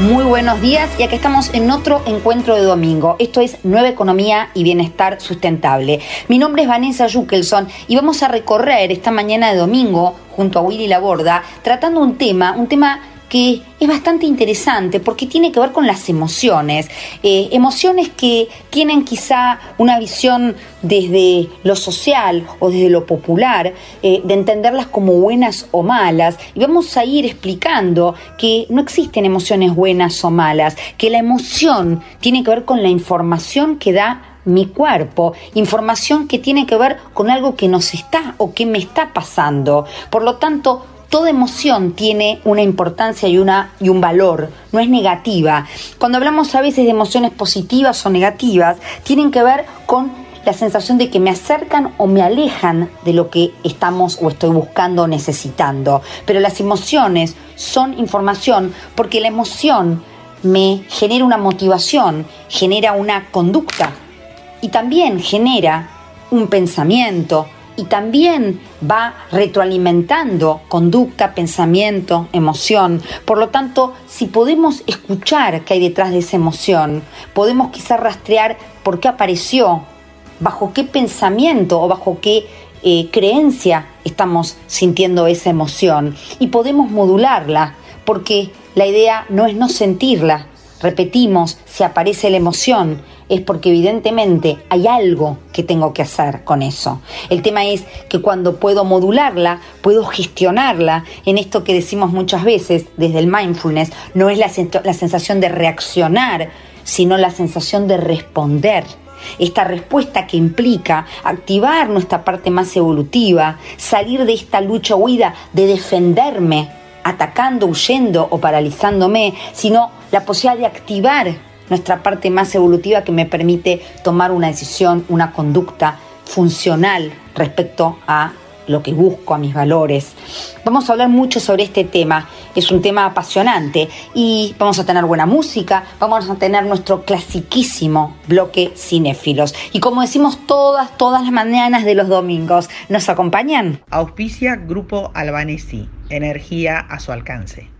Muy buenos días y aquí estamos en otro encuentro de domingo. Esto es Nueva Economía y Bienestar Sustentable. Mi nombre es Vanessa Jukelson y vamos a recorrer esta mañana de domingo junto a Willy Laborda tratando un tema, un tema que es bastante interesante porque tiene que ver con las emociones. Eh, emociones que tienen quizá una visión desde lo social o desde lo popular, eh, de entenderlas como buenas o malas. Y vamos a ir explicando que no existen emociones buenas o malas, que la emoción tiene que ver con la información que da mi cuerpo, información que tiene que ver con algo que nos está o que me está pasando. Por lo tanto, toda emoción tiene una importancia y, una, y un valor, no es negativa. Cuando hablamos a veces de emociones positivas o negativas, tienen que ver con la sensación de que me acercan o me alejan de lo que estamos o estoy buscando o necesitando. Pero las emociones son información porque la emoción me genera una motivación, genera una conducta y también genera un pensamiento, y también va retroalimentando conducta, pensamiento, emoción. Por lo tanto, si podemos escuchar qué hay detrás de esa emoción, podemos quizá rastrear por qué apareció, bajo qué pensamiento o bajo qué eh, creencia estamos sintiendo esa emoción y podemos modularla, porque la idea no es no sentirla, repetimos, si aparece la emoción, es porque evidentemente hay algo que tengo que hacer con eso. El tema es que cuando puedo modularla, puedo gestionarla en esto que decimos muchas veces desde el mindfulness, no es la, la sensación de reaccionar, sino la sensación de responder. Esta respuesta que implica activar nuestra parte más evolutiva, salir de esta lucha huida de defenderme, atacando, huyendo o paralizándome, sino la posibilidad de activar nuestra parte más evolutiva que me permite tomar una decisión, una conducta funcional respecto a lo que busco, a mis valores. Vamos a hablar mucho sobre este tema, es un tema apasionante y vamos a tener buena música, vamos a tener nuestro clasiquísimo bloque cinéfilos. Y como decimos todas, todas las mañanas de los domingos, ¿nos acompañan? Auspicia Grupo Albanesi, energía a su alcance.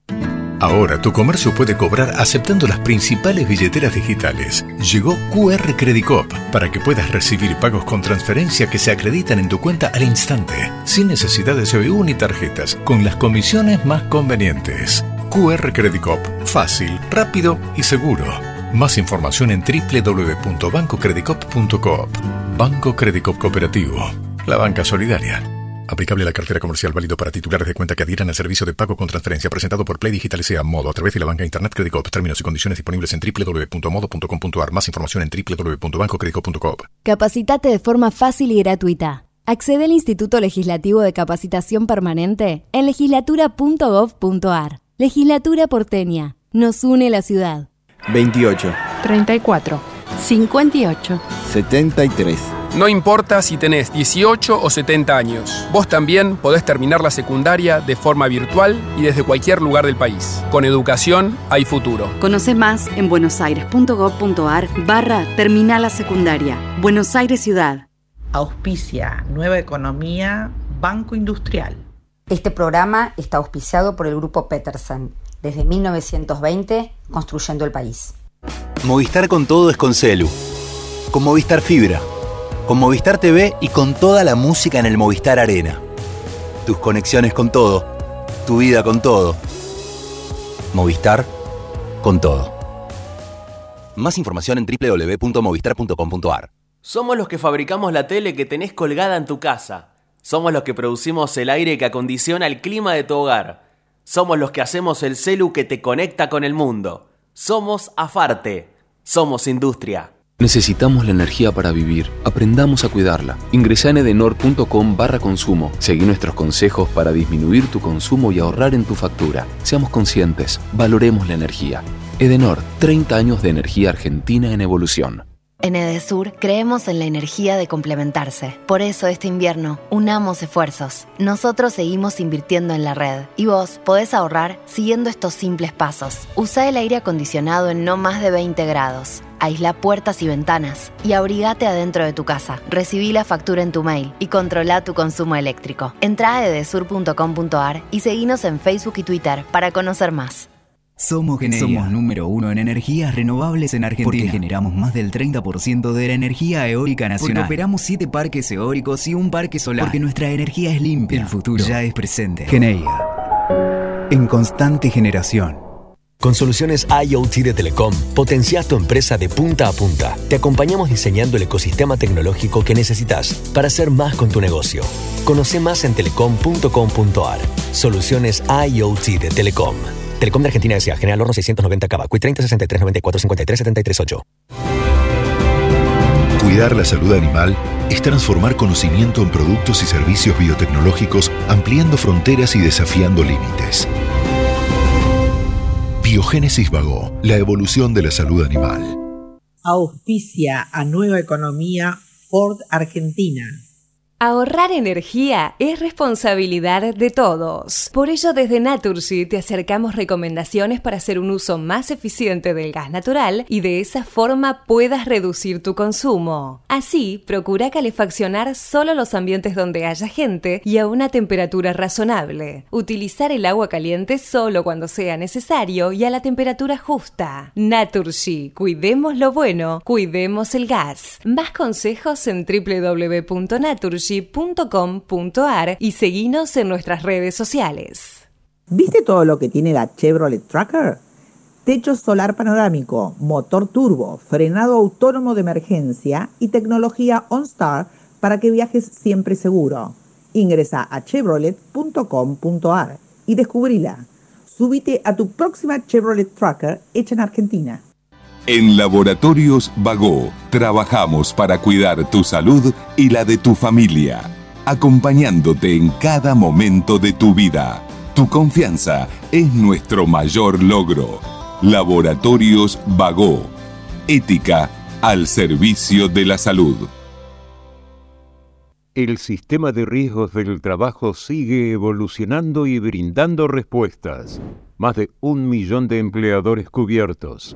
Ahora tu comercio puede cobrar aceptando las principales billeteras digitales. Llegó QR Credit Cop para que puedas recibir pagos con transferencia que se acreditan en tu cuenta al instante, sin necesidad de CBU ni tarjetas, con las comisiones más convenientes. QR Credit Cop, fácil, rápido y seguro. Más información en www.bancocreditcop.coop. Banco Credit Cop Cooperativo. La banca solidaria. Aplicable a la cartera comercial válido para titulares de cuenta que adhieran al servicio de pago con transferencia presentado por Play Digital sea Modo a través de la banca Internet Credit Términos y condiciones disponibles en www.modo.com.ar. Más información en www.bancocreditcop.com. Capacitate de forma fácil y gratuita. Accede al Instituto Legislativo de Capacitación Permanente en legislatura.gov.ar. Legislatura porteña. Nos une la ciudad. 28. 34. 58. 73. No importa si tenés 18 o 70 años, vos también podés terminar la secundaria de forma virtual y desde cualquier lugar del país. Con educación hay futuro. Conoce más en buenosaires.gov.ar barra Terminal la Secundaria. Buenos Aires Ciudad. Auspicia Nueva Economía Banco Industrial. Este programa está auspiciado por el Grupo Peterson. Desde 1920, construyendo el país. Movistar con todo es con Celu. Con Movistar Fibra con Movistar TV y con toda la música en el Movistar Arena. Tus conexiones con todo, tu vida con todo. Movistar con todo. Más información en www.movistar.com.ar. Somos los que fabricamos la tele que tenés colgada en tu casa. Somos los que producimos el aire que acondiciona el clima de tu hogar. Somos los que hacemos el celu que te conecta con el mundo. Somos Afarte. Somos industria. Necesitamos la energía para vivir. Aprendamos a cuidarla. Ingresa en edenor.com barra consumo. Seguí nuestros consejos para disminuir tu consumo y ahorrar en tu factura. Seamos conscientes. Valoremos la energía. Edenor, 30 años de energía argentina en evolución. En Edesur creemos en la energía de complementarse. Por eso este invierno unamos esfuerzos. Nosotros seguimos invirtiendo en la red y vos podés ahorrar siguiendo estos simples pasos. Usa el aire acondicionado en no más de 20 grados. Aísla puertas y ventanas y abrigate adentro de tu casa. Recibí la factura en tu mail y controla tu consumo eléctrico. Entra a edesur.com.ar y seguinos en Facebook y Twitter para conocer más. Somos Somos número uno en energías renovables en Argentina. Porque generamos más del 30% de la energía eólica nacional. Porque operamos siete parques eólicos y un parque solar. Porque nuestra energía es limpia. El futuro ya es presente. Geneia. En constante generación. Con soluciones IoT de Telecom, potencias tu empresa de punta a punta. Te acompañamos diseñando el ecosistema tecnológico que necesitas para hacer más con tu negocio. Conoce más en telecom.com.ar. Soluciones IoT de Telecom. Telecom de Argentina S.A. General Horno 690 Cava. Cui 30 63 94 53 73 8. Cuidar la salud animal es transformar conocimiento en productos y servicios biotecnológicos, ampliando fronteras y desafiando límites. Biogénesis Vago, la evolución de la salud animal. Auspicia a Nueva Economía Ford Argentina. Ahorrar energía es responsabilidad de todos. Por ello, desde Naturgy te acercamos recomendaciones para hacer un uso más eficiente del gas natural y de esa forma puedas reducir tu consumo. Así, procura calefaccionar solo los ambientes donde haya gente y a una temperatura razonable. Utilizar el agua caliente solo cuando sea necesario y a la temperatura justa. Naturgy, cuidemos lo bueno, cuidemos el gas. Más consejos en www.naturgy .com.ar y seguinos en nuestras redes sociales. ¿Viste todo lo que tiene la Chevrolet Tracker? Techo solar panorámico, motor turbo, frenado autónomo de emergencia y tecnología OnStar para que viajes siempre seguro. Ingresa a chevrolet.com.ar y descubrila. Subite a tu próxima Chevrolet Tracker hecha en Argentina. En Laboratorios Vago trabajamos para cuidar tu salud y la de tu familia, acompañándote en cada momento de tu vida. Tu confianza es nuestro mayor logro. Laboratorios Vago. Ética al servicio de la salud. El sistema de riesgos del trabajo sigue evolucionando y brindando respuestas. Más de un millón de empleadores cubiertos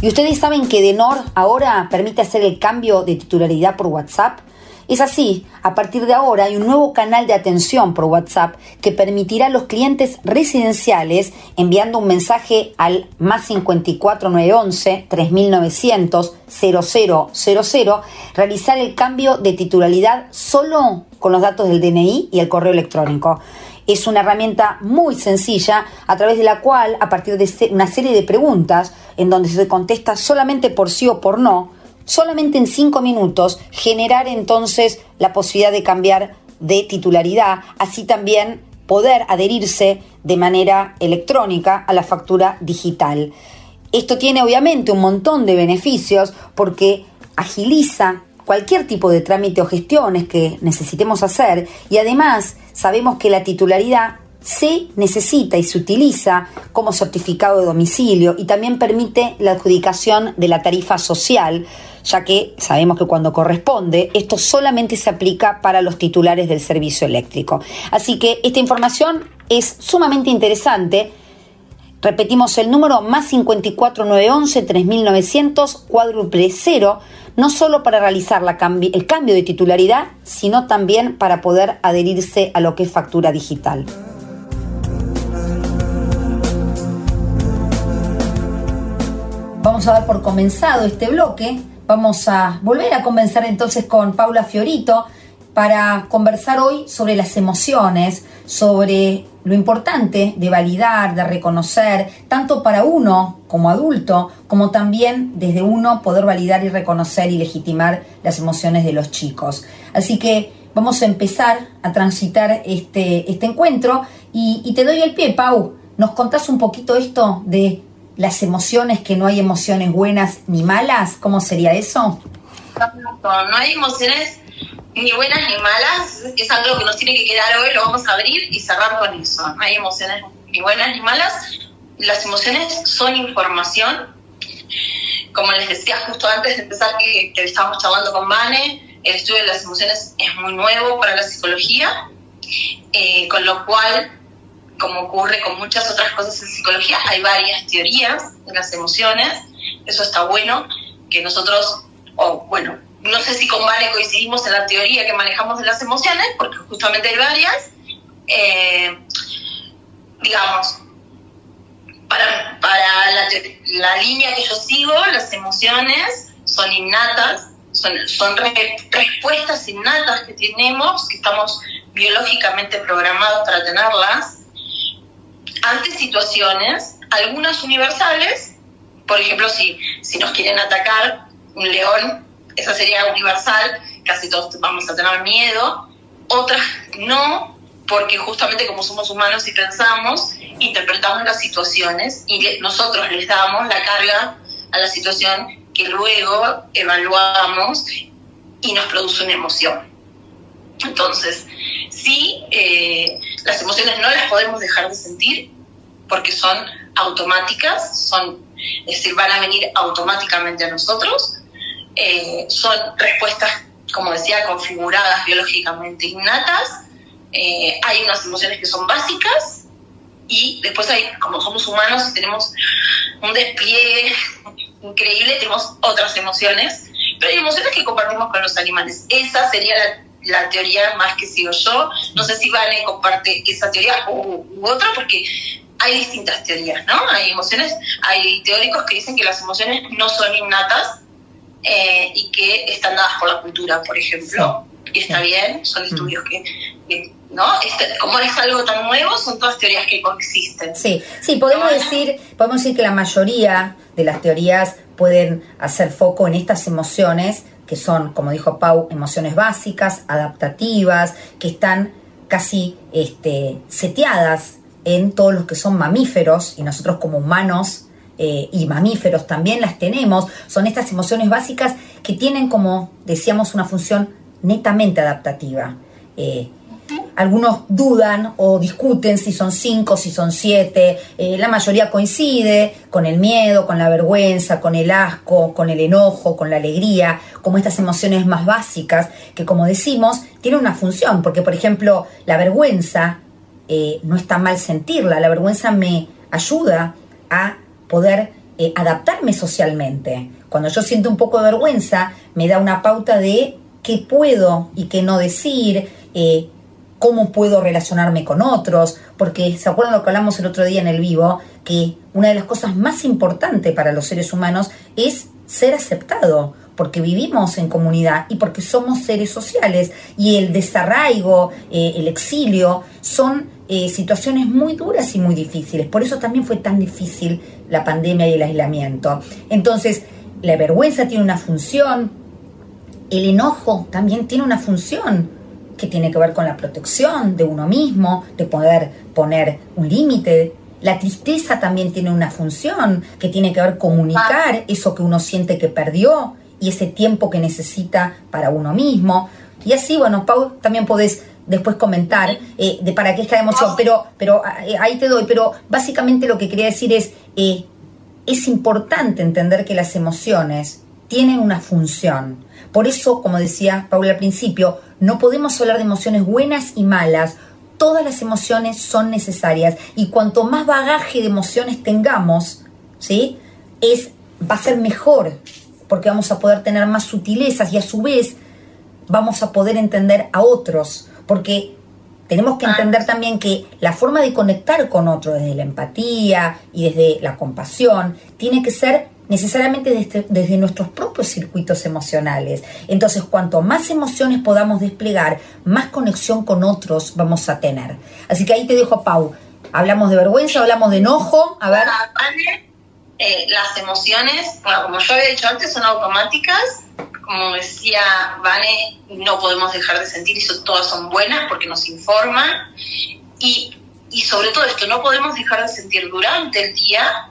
¿Y ustedes saben que Denor ahora permite hacer el cambio de titularidad por WhatsApp? Es así, a partir de ahora hay un nuevo canal de atención por WhatsApp que permitirá a los clientes residenciales enviando un mensaje al más 54 911 3900 0000 realizar el cambio de titularidad solo con los datos del DNI y el correo electrónico. Es una herramienta muy sencilla a través de la cual, a partir de una serie de preguntas, en donde se contesta solamente por sí o por no, solamente en cinco minutos, generar entonces la posibilidad de cambiar de titularidad, así también poder adherirse de manera electrónica a la factura digital. Esto tiene obviamente un montón de beneficios porque agiliza cualquier tipo de trámite o gestiones que necesitemos hacer y además sabemos que la titularidad se necesita y se utiliza como certificado de domicilio y también permite la adjudicación de la tarifa social, ya que sabemos que cuando corresponde esto solamente se aplica para los titulares del servicio eléctrico. Así que esta información es sumamente interesante. Repetimos el número más 54911 3900 cuádruple cero no solo para realizar el cambio de titularidad, sino también para poder adherirse a lo que es factura digital. Vamos a dar por comenzado este bloque. Vamos a volver a conversar entonces con Paula Fiorito. Para conversar hoy sobre las emociones, sobre lo importante de validar, de reconocer, tanto para uno como adulto, como también desde uno poder validar y reconocer y legitimar las emociones de los chicos. Así que vamos a empezar a transitar este, este encuentro y, y te doy el pie, Pau. ¿Nos contás un poquito esto de las emociones, que no hay emociones buenas ni malas? ¿Cómo sería eso? No hay emociones ni buenas ni malas, es algo que nos tiene que quedar hoy, lo vamos a abrir y cerrar con eso. Hay emociones ni buenas ni malas, las emociones son información. Como les decía justo antes de empezar que, estábamos charlando con Vane, el estudio de las emociones es muy nuevo para la psicología, eh, con lo cual, como ocurre con muchas otras cosas en psicología, hay varias teorías de las emociones, eso está bueno, que nosotros, o bueno, no sé si con Vale coincidimos en la teoría que manejamos de las emociones, porque justamente hay varias. Eh, digamos, para, para la, línea que yo sigo, las emociones son innatas, son, son respuestas innatas que tenemos, que estamos biológicamente programados para tenerlas, ante situaciones, algunas universales, por ejemplo, si, si nos quieren atacar un león, esa sería universal, casi todos vamos a tener miedo, otras no, porque justamente como somos humanos y pensamos, interpretamos las situaciones y nosotros les damos la carga a la situación que luego evaluamos y nos produce una emoción. Entonces, sí, eh, las emociones no las podemos dejar de sentir porque son automáticas, son, es decir, van a venir automáticamente a nosotros, eh, son respuestas, como decía, configuradas biológicamente innatas. Eh, hay unas emociones que son básicas y después hay, como somos humanos y tenemos un despliegue increíble, tenemos otras emociones, pero hay emociones que compartimos con los animales. Esa sería la, teoría más que sigo yo. No sé si Vane comparte esa teoría u, u otra, porque hay distintas teorías, ¿no? Hay emociones, hay teóricos que dicen que las emociones no son innatas, eh, y que están dadas por la cultura, por ejemplo. Y está bien, son mm. estudios que, ¿no? Este, como es algo tan nuevo, son todas teorías que coexisten. Sí, sí, podemos decir, podemos decir que la mayoría de las teorías pueden hacer foco en estas emociones que son, como dijo Pau, emociones básicas, adaptativas, que están casi este, seteadas en todos los que son mamíferos y nosotros como humanos eh, y mamíferos también las tenemos, son estas emociones básicas que tienen, como decíamos, una función netamente adaptativa. Eh, algunos dudan o discuten si son cinco, si son siete. Eh, la mayoría coincide con el miedo, con la vergüenza, con el asco, con el enojo, con la alegría, como estas emociones más básicas que, como decimos, tienen una función. Porque, por ejemplo, la vergüenza no está mal sentirla. La vergüenza me ayuda a poder eh, adaptarme socialmente. Cuando yo siento un poco de vergüenza, me da una pauta de qué puedo y qué no decir, eh, cómo puedo relacionarme con otros, porque se acuerdan lo que hablamos el otro día en el vivo, que una de las cosas más importantes para los seres humanos es ser aceptado, porque vivimos en comunidad y porque somos seres sociales y el desarraigo, eh, el exilio son situaciones muy duras y muy difíciles. Por eso también fue tan difícil la pandemia y el aislamiento. Entonces, la vergüenza tiene una función, el enojo también tiene una función que tiene que ver con la protección de uno mismo, de poder poner un límite. La tristeza también tiene una función que tiene que ver comunicar eso que uno siente que perdió y ese tiempo que necesita para uno mismo. Y así, bueno, Pau, también podés después comentar eh, de para qué es cada emoción, pero, pero eh, ahí te doy, pero básicamente lo que quería decir es, es importante entender que las emociones tienen una función. Por eso, como decía Paula al principio, no podemos hablar de emociones buenas y malas. Todas las emociones son necesarias y cuanto más bagaje de emociones tengamos, ¿sí? Es, va a ser mejor porque vamos a poder tener más sutilezas y a su vez vamos a poder entender a otros porque tenemos que entender también que la forma de conectar con otro desde la empatía y desde la compasión tiene que ser necesariamente desde, desde, nuestros propios circuitos emocionales. Entonces, cuanto más emociones podamos desplegar, más conexión con otros vamos a tener. Así que ahí te dejo, Pau. Hablamos de vergüenza, hablamos de enojo. A ver. Eh, las emociones, como yo había dicho antes, son automáticas. Como decía Vane, no podemos dejar de sentir y todas son buenas porque nos informan. Y, y sobre todo esto, no podemos dejar de sentir durante el día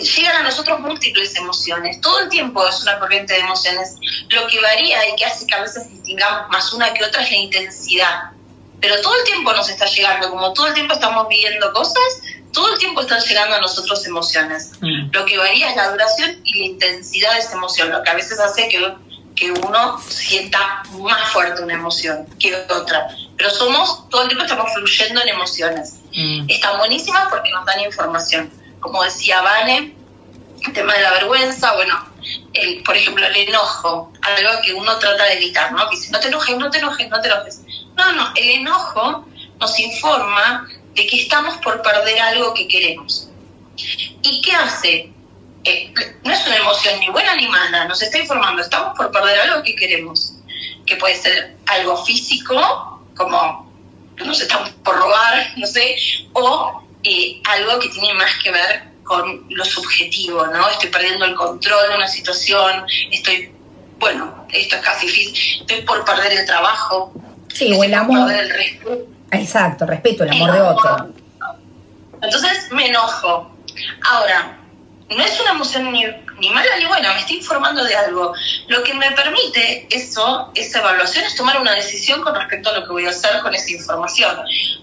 llegan a nosotros múltiples emociones. Todo el tiempo es una corriente de emociones. Lo que varía y que hace que a veces distingamos más una que otra es la intensidad. Pero todo el tiempo nos está llegando, como todo el tiempo estamos viviendo cosas, todo el tiempo están llegando a nosotros emociones. Mm. Lo que varía es la duración y la intensidad de esa emoción, lo que a veces hace que, que uno sienta más fuerte una emoción que otra. Pero somos, todo el tiempo estamos fluyendo en emociones. Mm. Están buenísimas porque nos dan información como decía Vane, el tema de la vergüenza, bueno, el, por ejemplo, el enojo, algo que uno trata de evitar, ¿no? Que dice, no te enojes, no te enojes, no te enojes. No, no, el enojo nos informa de que estamos por perder algo que queremos. ¿Y qué hace? Eh, no es una emoción ni buena ni mala, nos está informando, estamos por perder algo que queremos, que puede ser algo físico, como nos estamos por robar, no sé, o eh, algo que tiene más que ver con lo subjetivo, ¿no? Estoy perdiendo el control de una situación, estoy, bueno, esto es casi difícil, estoy por perder el trabajo. Sí, o el amor. el respeto. Exacto, respeto, el amor de otro. Entonces me enojo. Ahora, no es una emoción ni, ni, mala ni buena, me estoy informando de algo. Lo que me permite eso, esa evaluación, es tomar una decisión con respecto a lo que voy a hacer con esa información.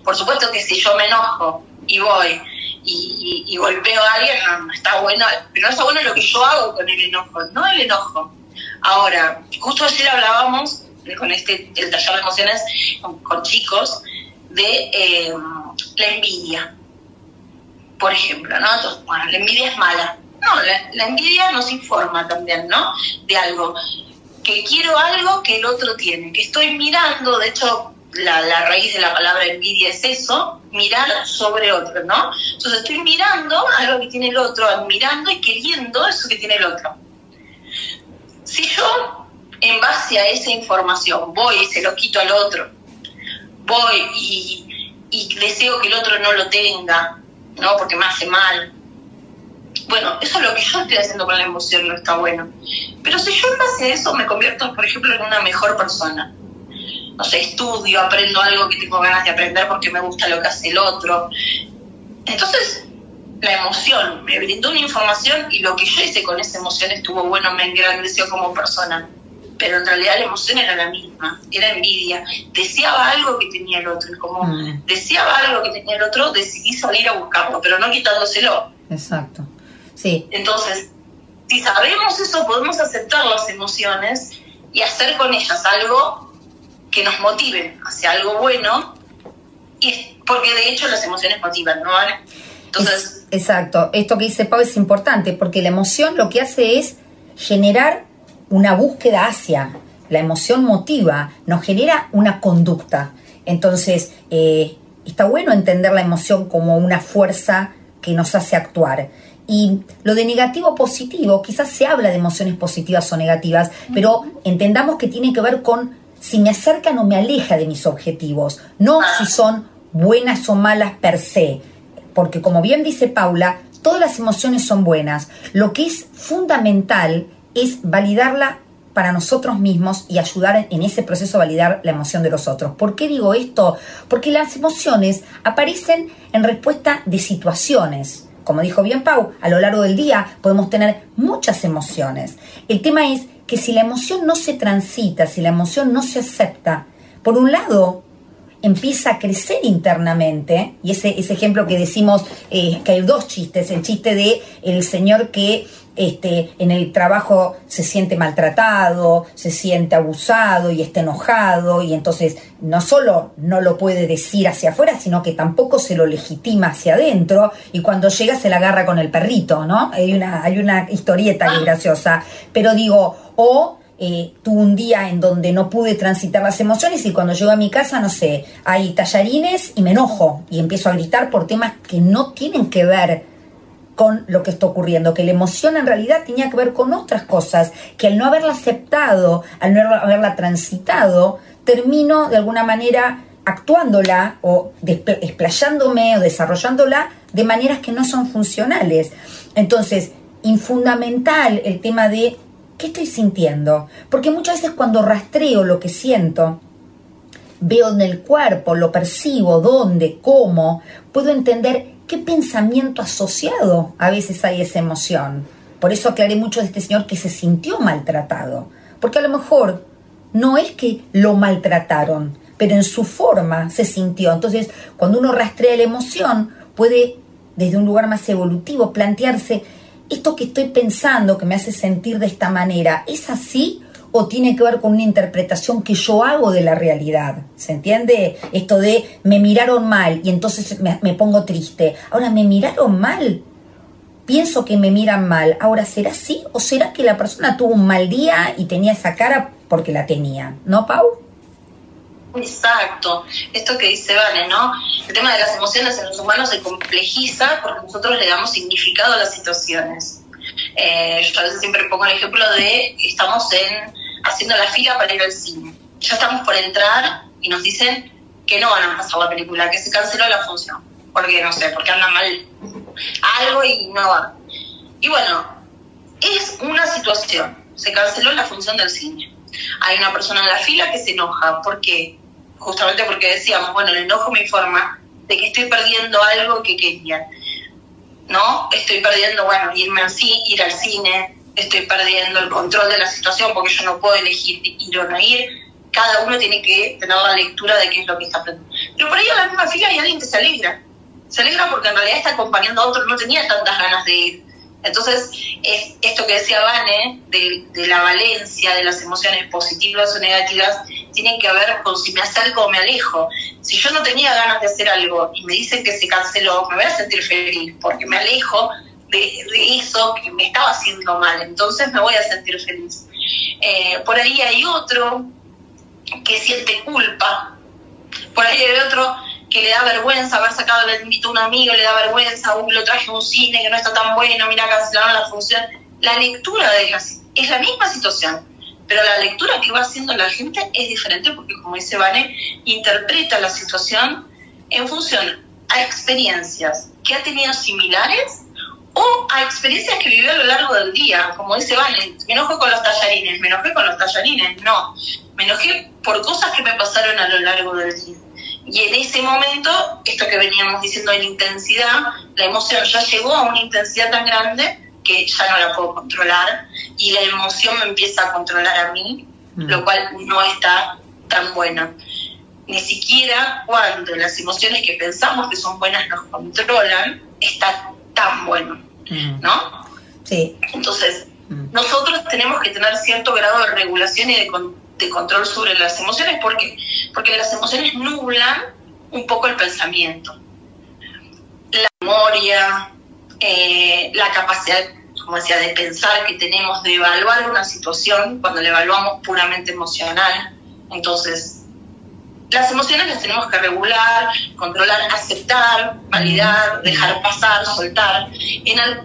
Por supuesto que si yo me enojo y voy y, golpeo a alguien, no, está bueno, pero no está bueno lo que yo hago con el enojo, no el enojo. Ahora, justo ayer hablábamos con este el taller de emociones con, chicos de eh, la envidia, por ejemplo, ¿no? Bueno, la envidia es mala. No, la, envidia nos informa también, ¿no? De algo. Que quiero algo que el otro tiene, que estoy mirando, de hecho, la, la, raíz de la palabra envidia es eso, mirar sobre otro, ¿no? Entonces estoy mirando algo que tiene el otro, admirando y queriendo eso que tiene el otro. Si yo, en base a esa información, voy y se lo quito al otro, voy y, deseo que el otro no lo tenga, ¿no? Porque me hace mal. Bueno, eso es lo que yo estoy haciendo con la emoción, no está bueno. Pero si yo en base a eso me convierto, por ejemplo, en una mejor persona, no sé, estudio, aprendo algo que tengo ganas de aprender porque me gusta lo que hace el otro. Entonces, la emoción me brindó una información y lo que yo hice con esa emoción estuvo bueno, me engrandeció como persona. Pero en realidad la emoción era la misma, era envidia. Deseaba algo que tenía el otro. Y como mm. deseaba algo que tenía el otro, decidí salir a buscarlo, pero no quitándoselo. Exacto. Sí. Entonces, si sabemos eso, podemos aceptar las emociones y hacer con ellas algo que nos motiven hacia algo bueno, y porque de hecho las emociones motivan, ¿no? Entonces... exacto, esto que dice Pau es importante, porque la emoción lo que hace es generar una búsqueda hacia, la emoción motiva, nos genera una conducta. Entonces, eh, está bueno entender la emoción como una fuerza que nos hace actuar. Y lo de negativo positivo, quizás se habla de emociones positivas o negativas, pero entendamos que tiene que ver con si me acercan o me aleja de mis objetivos, no si son buenas o malas per se. Porque como bien dice Paula, todas las emociones son buenas. Lo que es fundamental es validarla para nosotros mismos y ayudar en ese proceso a validar la emoción de los otros. ¿Por qué digo esto? Porque las emociones aparecen en respuesta de situaciones. Como dijo bien Pau, a lo largo del día podemos tener muchas emociones. El tema es que si la emoción no se transita, si la emoción no se acepta, por un lado empieza a crecer internamente, y ese, ese ejemplo que decimos eh, que hay dos chistes, el chiste de el señor que este, en el trabajo se siente maltratado, se siente abusado y está enojado y entonces no solo no lo puede decir hacia afuera, sino que tampoco se lo legitima hacia adentro y cuando llega se la agarra con el perrito, ¿no? Hay una, hay una historieta graciosa, pero digo, o eh, tuve un día en donde no pude transitar las emociones y cuando llego a mi casa, no sé, hay tallarines y me enojo y empiezo a gritar por temas que no tienen que ver con lo que está ocurriendo, que la emoción en realidad tenía que ver con otras cosas, que al no haberla aceptado, al no haberla transitado, termino de alguna manera actuándola o explayándome o desarrollándola de maneras que no son funcionales. Entonces, infundamental el tema de qué estoy sintiendo, porque muchas veces cuando rastreo lo que siento, veo en el cuerpo, lo percibo, dónde, cómo, puedo entender qué pensamiento asociado a veces hay esa emoción. Por eso aclaré mucho de este señor que se sintió maltratado, porque a lo mejor no es que lo maltrataron, pero en su forma se sintió. Entonces, cuando uno rastrea la emoción, puede desde un lugar más evolutivo plantearse, esto que estoy pensando que me hace sentir de esta manera, ¿es así o tiene que ver con una interpretación que yo hago de la realidad. ¿Se entiende? Esto de me miraron mal y entonces me, pongo triste. Ahora, ¿me miraron mal? Pienso que me miran mal. Ahora, ¿será así? ¿O será que la persona tuvo un mal día y tenía esa cara porque la tenía? ¿No, Pau? Exacto, esto que dice Vane, ¿no? El tema de las emociones en los humanos se complejiza porque nosotros le damos significado a las situaciones. Eh, yo a veces siempre pongo el ejemplo de estamos en haciendo la fila para ir al cine. Ya estamos por entrar y nos dicen que no van a pasar la película, que se canceló la función. Porque no sé, porque anda mal algo y no va. Y bueno, es una situación. Se canceló la función del cine. Hay una persona en la fila que se enoja. ¿Por qué? Justamente porque decíamos, bueno, el enojo me informa de que estoy perdiendo algo que quería. ¿No? Estoy perdiendo, bueno, irme así, ir al cine, estoy perdiendo el control de la situación porque yo no puedo elegir ir o no ir. Cada uno tiene que tener la lectura de qué es lo que está aprendiendo. Pero por ahí en la misma fila hay alguien que se alegra. Se alegra porque en realidad está acompañando a otro, no tenía tantas ganas de ir. Entonces, es esto que decía Vane, de, la valencia de las emociones positivas o negativas, tienen que ver con si me acerco o me alejo. Si yo no tenía ganas de hacer algo y me dicen que se canceló, me voy a sentir feliz porque me alejo de, eso que me estaba haciendo mal, entonces me voy a sentir feliz. Eh, por ahí hay otro que siente culpa, por ahí hay otro que le da vergüenza haber sacado, le invitó a un amigo, le da vergüenza, uy, lo traje a un cine que no está tan bueno, mira, cancelaron la función. La lectura de es la misma situación, pero la lectura que va haciendo la gente es diferente porque, como dice Vane, interpreta la situación en función a experiencias que ha tenido similares o a experiencias que vivió a lo largo del día, como dice Valen, me enojé con los tallarines, me enojé con los tallarines, no, me enojé por cosas que me pasaron a lo largo del día. Y en ese momento, esto que veníamos diciendo en intensidad, la emoción ya llegó a una intensidad tan grande que ya no la puedo controlar y la emoción me empieza a controlar a mí, mm. lo cual no está tan bueno. Ni siquiera cuando las emociones que pensamos que son buenas nos controlan, está tan bueno, mm. ¿no? Sí. Entonces, mm. nosotros tenemos que tener cierto grado de regulación y de, control sobre las emociones, porque porque las emociones nublan un poco el pensamiento, la memoria, eh, la capacidad, como decía, de pensar que tenemos, de evaluar una situación cuando la evaluamos puramente emocional. Entonces, las emociones las tenemos que regular, controlar, aceptar, validar, dejar pasar, soltar.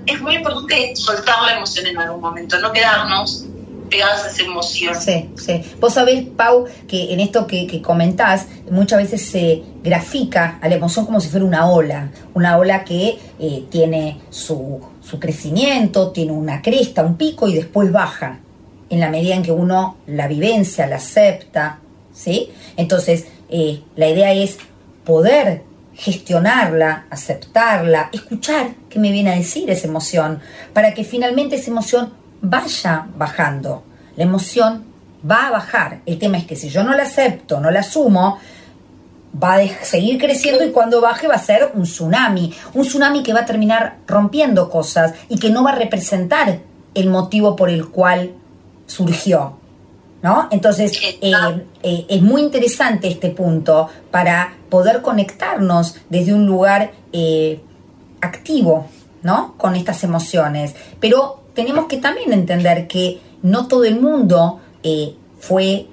es muy importante soltar la emoción en algún momento, no quedarnos pegados a esa emoción. Sí, sí. Vos sabés, Pau, que en esto que, comentás, muchas veces se grafica a la emoción como si fuera una ola, una ola que eh, tiene su, su crecimiento, tiene una cresta, un pico y después baja, en la medida en que uno la vivencia, la acepta, ¿sí? Entonces, eh, la idea es poder gestionarla, aceptarla, escuchar qué me viene a decir esa emoción, para que finalmente esa emoción vaya bajando. La emoción va a bajar. El tema es que si yo no la acepto, no la asumo, va a seguir creciendo y cuando baje va a ser un tsunami. Un tsunami que va a terminar rompiendo cosas y que no va a representar el motivo por el cual surgió. ¿no? Entonces, eh, eh, es muy interesante este punto para poder conectarnos desde un lugar eh, activo, ¿no? Con estas emociones. Pero tenemos que también entender que no todo el mundo fue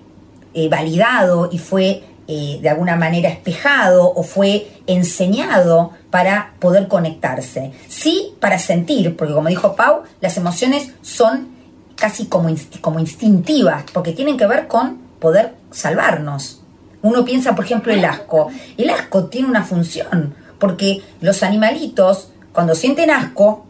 validado y fue eh, de alguna manera espejado o fue enseñado para poder conectarse. Sí, para sentir, porque como dijo Pau, las emociones son casi como, como instintivas, porque tienen que ver con poder salvarnos. Uno piensa, por ejemplo, el asco. El asco tiene una función, porque los animalitos, cuando sienten asco,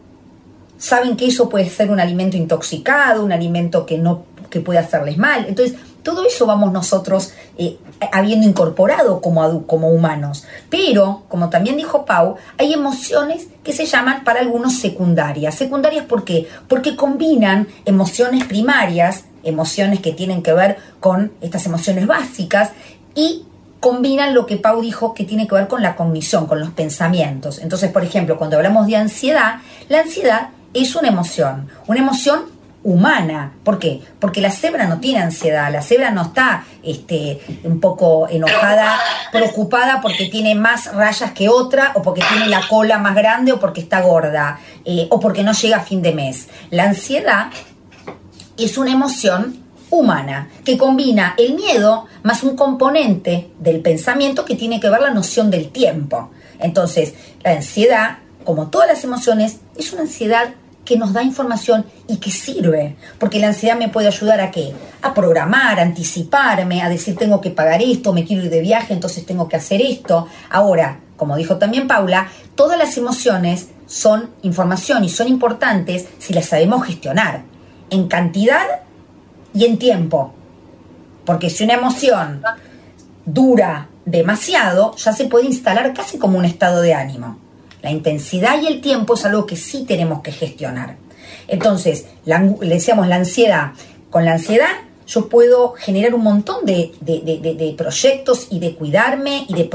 saben que eso puede ser un alimento intoxicado, un alimento que no que puede hacerles mal. Entonces, todo eso vamos nosotros eh, habiendo incorporado como, como humanos. Pero, como también dijo Pau, hay emociones que se llaman para algunos secundarias. ¿Secundarias por qué? Porque combinan emociones primarias, emociones que tienen que ver con estas emociones básicas, y combinan lo que Pau dijo que tiene que ver con la cognición, con los pensamientos. Entonces, por ejemplo, cuando hablamos de ansiedad, la ansiedad es una emoción, una emoción humana. ¿Por qué? Porque la cebra no tiene ansiedad, la cebra no está este, un poco enojada, preocupada porque tiene más rayas que otra, o porque tiene la cola más grande, o porque está gorda, eh, o porque no llega a fin de mes. La ansiedad es una emoción humana, que combina el miedo más un componente del pensamiento que tiene que ver la noción del tiempo. Entonces, la ansiedad, como todas las emociones, es una ansiedad que nos da información y que sirve, porque la ansiedad me puede ayudar a qué? A programar, a anticiparme, a decir tengo que pagar esto, me quiero ir de viaje, entonces tengo que hacer esto. Ahora, como dijo también Paula, todas las emociones son información y son importantes si las sabemos gestionar en cantidad y en tiempo. Porque si una emoción dura demasiado, ya se puede instalar casi como un estado de ánimo. La intensidad y el tiempo es algo que sí tenemos que gestionar. Entonces, le decíamos la ansiedad. Con la ansiedad yo puedo generar un montón de, proyectos y de cuidarme y de,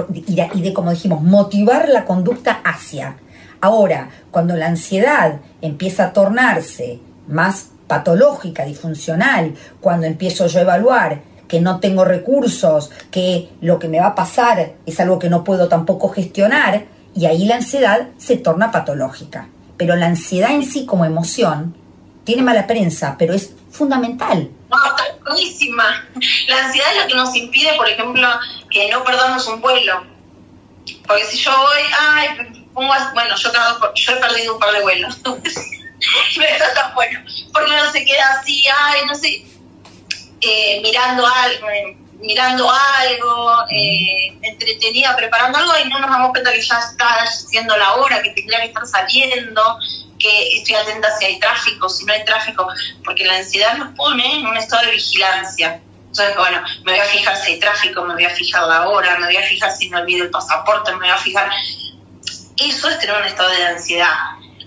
y de, como dijimos, motivar la conducta hacia. Ahora, cuando la ansiedad empieza a tornarse más patológica, disfuncional, cuando empiezo yo a evaluar que no tengo recursos, que lo que me va a pasar es algo que no puedo tampoco gestionar, y ahí la ansiedad se torna patológica. Pero la ansiedad en sí como emoción tiene mala prensa, pero es fundamental. No, está buenísima. La ansiedad es lo que nos impide, por ejemplo, que no perdamos un vuelo. Porque si yo voy, ay, bueno, yo, yo he perdido un par de vuelos. me está tan bueno. Porque uno se queda así, ay, no sé, eh, mirando algo, mirando algo, eh, entretenida, preparando algo y no nos damos cuenta que ya está siendo la hora, que tendría que estar saliendo, que estoy atenta si hay tráfico, si no hay tráfico, porque la ansiedad nos pone en un estado de vigilancia. Entonces, bueno, me voy a fijar si hay tráfico, me voy a fijar la hora, me voy a fijar si me olvido el pasaporte, me voy a fijar... Eso es tener un estado de ansiedad.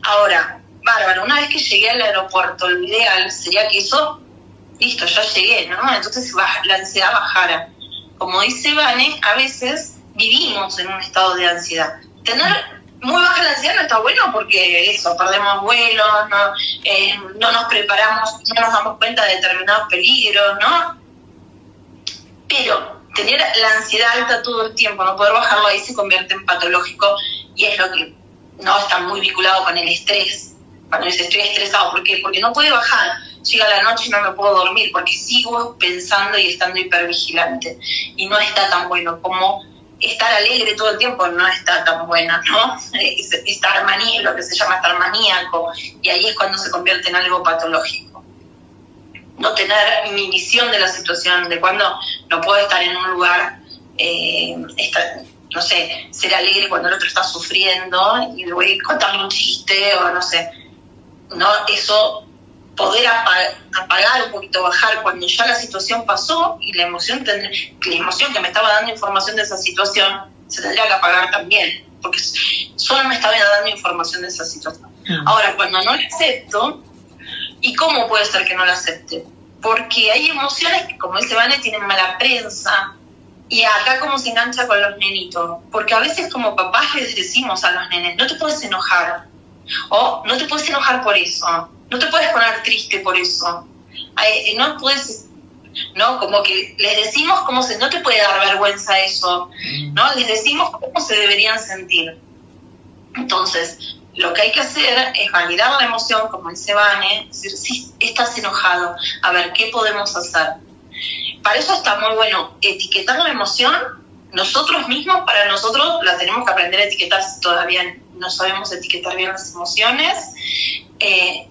Ahora, bárbaro, una vez que llegué al aeropuerto, lo ideal sería que eso listo, ya llegué, ¿no? Entonces la ansiedad bajara. Como dice Vane, a veces vivimos en un estado de ansiedad. Tener muy baja la ansiedad no está bueno porque eso, perdemos vuelos, no, eh, no nos preparamos, no nos damos cuenta de determinados peligros, ¿no? Pero tener la ansiedad alta todo el tiempo, no poder bajarlo ahí se convierte en patológico y es lo que no está muy vinculado con el estrés. Cuando dice estoy estresado, ¿por qué? Porque no puede bajar llega la noche y no me puedo dormir porque sigo pensando y estando hipervigilante. Y no está tan bueno como estar alegre todo el tiempo, no está tan bueno, ¿no? Estar maníaco, lo que se llama estar maníaco, y ahí es cuando se convierte en algo patológico. No tener mi visión de la situación, de cuando no puedo estar en un lugar, eh, no sé, ser alegre cuando el otro está sufriendo y le voy a contarle un chiste o no sé. No, eso poder apagar un poquito, bajar cuando ya la situación pasó y la emoción, la emoción que me estaba dando información de esa situación se tendría que apagar también, porque solo me estaba dando información de esa situación. Mm. Ahora, cuando no la acepto, ¿y cómo puede ser que no la acepte? Porque hay emociones que, como dice Vane, tienen mala prensa. Y acá cómo se engancha con los nenitos. Porque a veces como papás les decimos a los nenes, no te puedes enojar. O no te puedes enojar por eso no te puedes poner triste por eso. No puedes, ¿no? Como que les decimos cómo se, no te puede dar vergüenza eso, mm. ¿no? Les decimos cómo se deberían sentir. Entonces, lo que hay que hacer es validar la emoción, como dice Vane, decir, sí, estás enojado, a ver, ¿qué podemos hacer? Para eso está muy bueno etiquetar la emoción nosotros mismos, para nosotros, la tenemos que aprender a etiquetar si todavía no sabemos etiquetar bien las emociones, eh,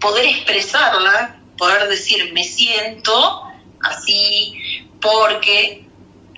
poder expresarla, poder decir me siento así porque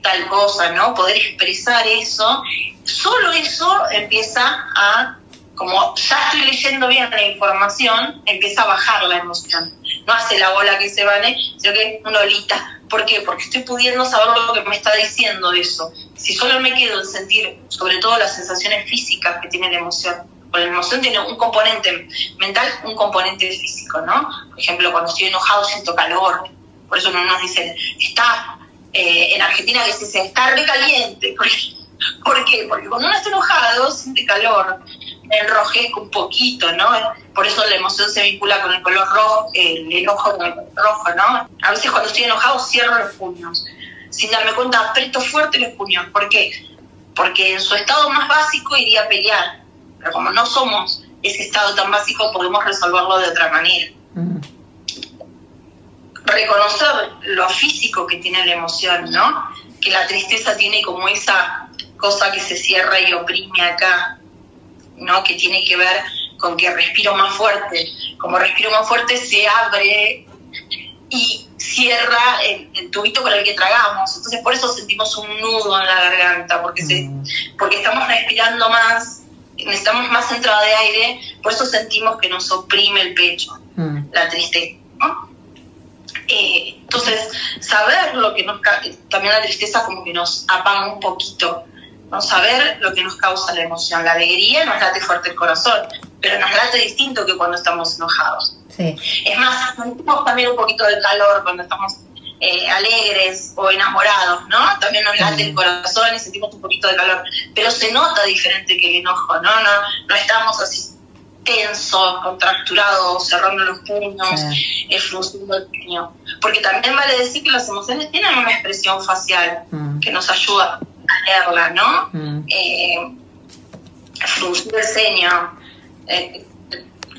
tal cosa, ¿no? Poder expresar eso, solo eso empieza a, como ya estoy leyendo bien la información, empieza a bajar la emoción. No hace la bola que se vale, sino que una olita. ¿Por qué? Porque estoy pudiendo saber lo que me está diciendo eso. Si solo me quedo en sentir, sobre todo las sensaciones físicas que tiene la emoción, porque la emoción tiene un componente mental, un componente físico, ¿no? Por ejemplo, cuando estoy enojado siento calor. Por eso no nos dicen, está eh, en Argentina que se dice, está recaliente. ¿Por qué? Porque cuando uno está enojado siente calor, me enrojezco un poquito, ¿no? Por eso la emoción se vincula con el color rojo, el enojo con el color rojo, ¿no? A veces cuando estoy enojado cierro los puños. Sin darme cuenta, aprieto fuerte los puños. ¿Por qué? Porque en su estado más básico iría a pelear. Pero como no somos ese estado tan básico, podemos resolverlo de otra manera. Reconocer lo físico que tiene la emoción, ¿no? Que la tristeza tiene como esa cosa que se cierra y oprime acá, ¿no? Que tiene que ver con que respiro más fuerte. Como respiro más fuerte, se abre y cierra el, tubito con el que tragamos. Entonces, por eso sentimos un nudo en la garganta, porque, se, porque estamos respirando más, necesitamos más entrada de aire, por eso sentimos que nos oprime el pecho, la tristeza. Eh, entonces, saber lo que nos también la tristeza como que nos apaga un poquito, ¿no? saber lo que nos causa la emoción. La alegría nos late fuerte el corazón, pero nos late distinto que cuando estamos enojados. Es más, sentimos también un poquito de calor cuando estamos eh, alegres o enamorados, ¿no? También nos late el corazón y sentimos un poquito de calor, pero se nota diferente que el enojo, ¿no? No, no estamos así tensos, contracturados, cerrando los puños, el frunciendo el puño. Porque también vale decir que las emociones tienen una expresión facial que nos ayuda a leerla, ¿no? Eh, fruncir el ceño, eh,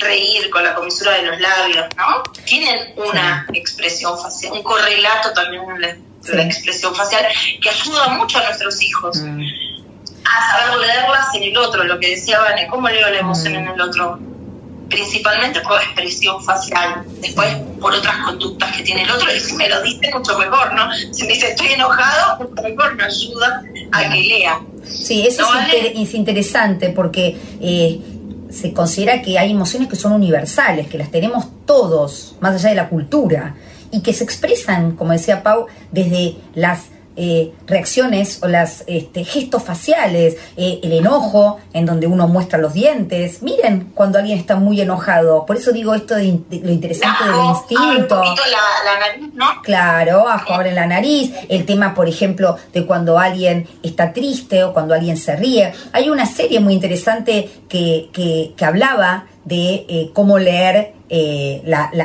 reír con la comisura de los labios, ¿no? Tienen una expresión facial, un correlato también en la, expresión facial que ayuda mucho a nuestros hijos mm. a saber leerlas en el otro, lo que decía Vane, ¿cómo leo la emoción en el otro? Principalmente por expresión facial, después por otras conductas que tiene el otro, y si me lo dice, mucho mejor, ¿no? Si me dice estoy enojado, mucho mejor me ayuda a que lea. Sí, eso es, interesante porque eh, se considera que hay emociones que son universales, que las tenemos todos, más allá de la cultura, y que se expresan, como decía Pau, desde las eh, reacciones o las este, gestos faciales, eh, el enojo, en donde uno muestra los dientes. Miren cuando alguien está muy enojado. Por eso digo esto de, lo interesante del instinto. La, nariz, ¿no? Claro, ajo en la nariz. El tema, por ejemplo, de cuando alguien está triste o cuando alguien se ríe. Hay una serie muy interesante que, que, que hablaba de eh, cómo leer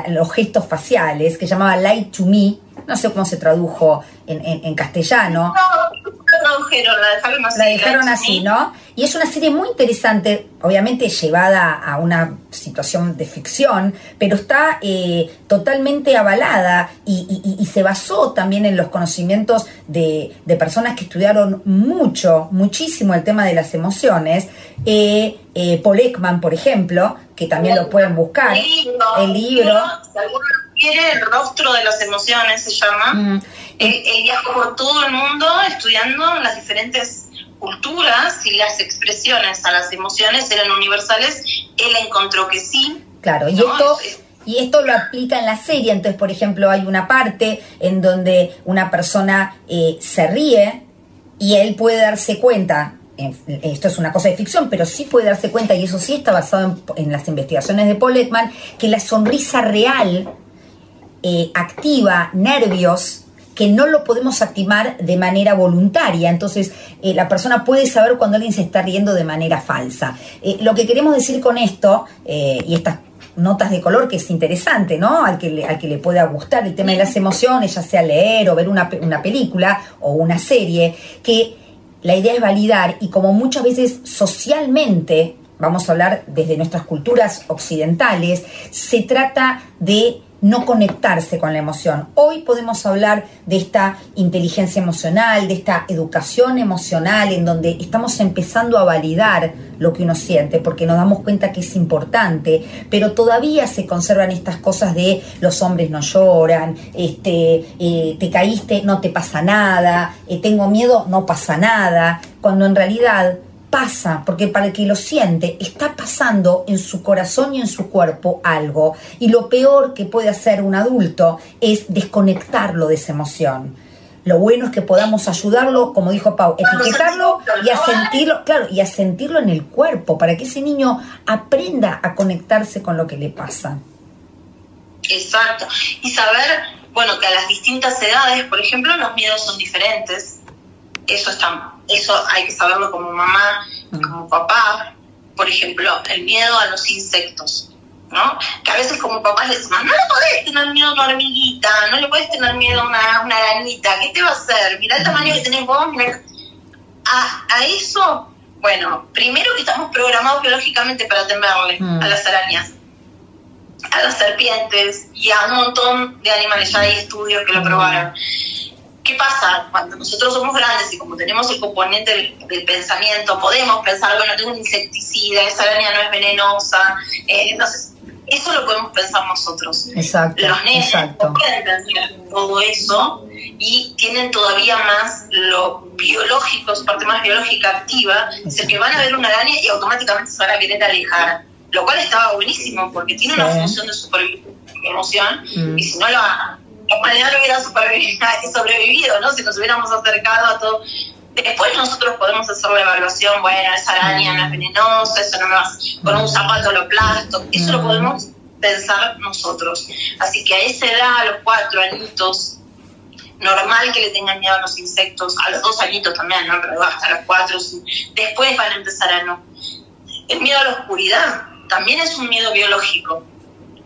los gestos faciales, que llamaba Light to Me, no sé cómo se tradujo en, castellano. No, la tradujeron, la dejaron así. La dejaron así, ¿no? Y es una serie muy interesante, obviamente llevada a una situación de ficción, pero está eh, totalmente avalada y, se basó también en los conocimientos de, personas que estudiaron mucho, muchísimo el tema de las emociones. Eh, eh, Paul Ekman, por ejemplo, que también lo pueden buscar. El libro. quiere, el rostro de las emociones se llama. Mm. Él, viajó por todo el mundo estudiando las diferentes culturas y las expresiones a las emociones eran universales. Él encontró que sí. Claro, y esto... Y esto lo aplica en la serie, entonces por ejemplo hay una parte en donde una persona eh, se ríe y él puede darse cuenta esto es una cosa de ficción, pero sí puede darse cuenta, y eso sí está basado en, las investigaciones de Paul Ekman, que la sonrisa real eh, activa nervios que no lo podemos activar de manera voluntaria. Entonces, eh, la persona puede saber cuando alguien se está riendo de manera falsa. Eh, lo que queremos decir con esto, y estas notas de color, que es interesante, ¿no? Al que, le, al que le pueda gustar el tema de las emociones, ya sea leer o ver una, una película o una serie, que la idea es validar y como muchas veces socialmente, vamos a hablar desde nuestras culturas occidentales, se trata de no conectarse con la emoción. Hoy podemos hablar de esta inteligencia emocional, de esta educación emocional, en donde estamos empezando a validar lo que uno siente, porque nos damos cuenta que es importante, pero todavía se conservan estas cosas de los hombres no lloran, este, eh, te caíste, no te pasa nada, eh, tengo miedo, no pasa nada, cuando en realidad pasa, porque para el que lo siente, está pasando en su corazón y en su cuerpo algo. Y lo peor que puede hacer un adulto es desconectarlo de esa emoción. Lo bueno es que podamos ayudarlo, como dijo Pau, etiquetarlo y a sentirlo, claro, y a sentirlo en el cuerpo, para que ese niño aprenda a conectarse con lo que le pasa. Exacto. Y saber, bueno, que a las distintas edades, por ejemplo, los miedos son diferentes. Eso está eso hay que saberlo como mamá, como papá. Por ejemplo, el miedo a los insectos, ¿no? Que a veces como papá le decimos, no le podés tener miedo a una hormiguita, no le puedes tener miedo a una, una arañita, ¿qué te va a hacer? Mira el tamaño que tenés vos, A, a eso, bueno, primero que estamos programados biológicamente para temerle a las arañas a las serpientes y a un montón de animales. Ya hay estudios que lo probaron. ¿Qué pasa? Cuando nosotros somos grandes y como tenemos el componente del, pensamiento, podemos pensar, bueno, tengo un insecticida, esa araña no es venenosa, eh, entonces eso lo podemos pensar nosotros. Exacto. Los nenes no pueden pensar todo eso y tienen todavía más lo biológico, su parte más biológica activa, es el que van a ver una araña y automáticamente se van a querer alejar. Lo cual estaba buenísimo porque tiene una función de supervivencia emoción mm. y si no lo la humanidad no hubiera sobrevivido, ¿no? Si nos hubiéramos acercado a todo. Después nosotros podemos hacer la evaluación, bueno, esa araña no es venenosa, eso no me va con un zapato lo plasto, eso lo podemos pensar nosotros. Así que a esa edad, a los cuatro añitos, normal que le tengan miedo a los insectos, a los dos añitos también, ¿no? Pero hasta los cuatro, después van a empezar a no. El miedo a la oscuridad también es un miedo biológico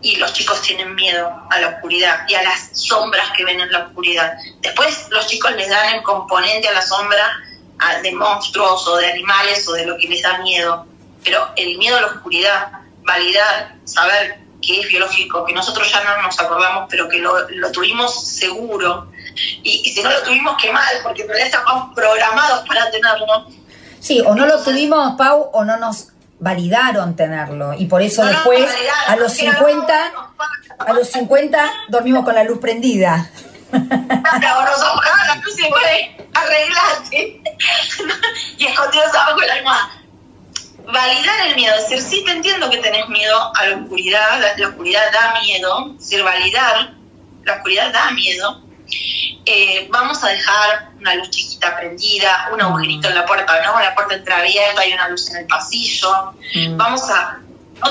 y los chicos tienen miedo a la oscuridad y a las sombras que ven en la oscuridad. Después los chicos les dan el componente a la sombra de monstruos o de animales o de lo que les da miedo. Pero el miedo a la oscuridad, validar, saber que es biológico, que nosotros ya no nos acordamos, pero que lo, tuvimos seguro. Y, y, si no lo tuvimos, qué mal, porque en realidad estamos programados para tenerlo. Sí, o no lo tuvimos, Pau, o no nos validaron tenerlo. Y por eso después a los 50 a los 50 dormimos con la luz prendida. la luz arreglate y escondidos abajo la almohada. Validar el miedo, es decir, sí te entiendo que tenés miedo a la oscuridad, la, la oscuridad da miedo, es decir, validar, la oscuridad da miedo, eh, vamos a dejar una luz chiquita prendida, un mm. agujerito en la puerta, ¿no? La puerta entreabierta y una luz en el pasillo. Mm. Vamos a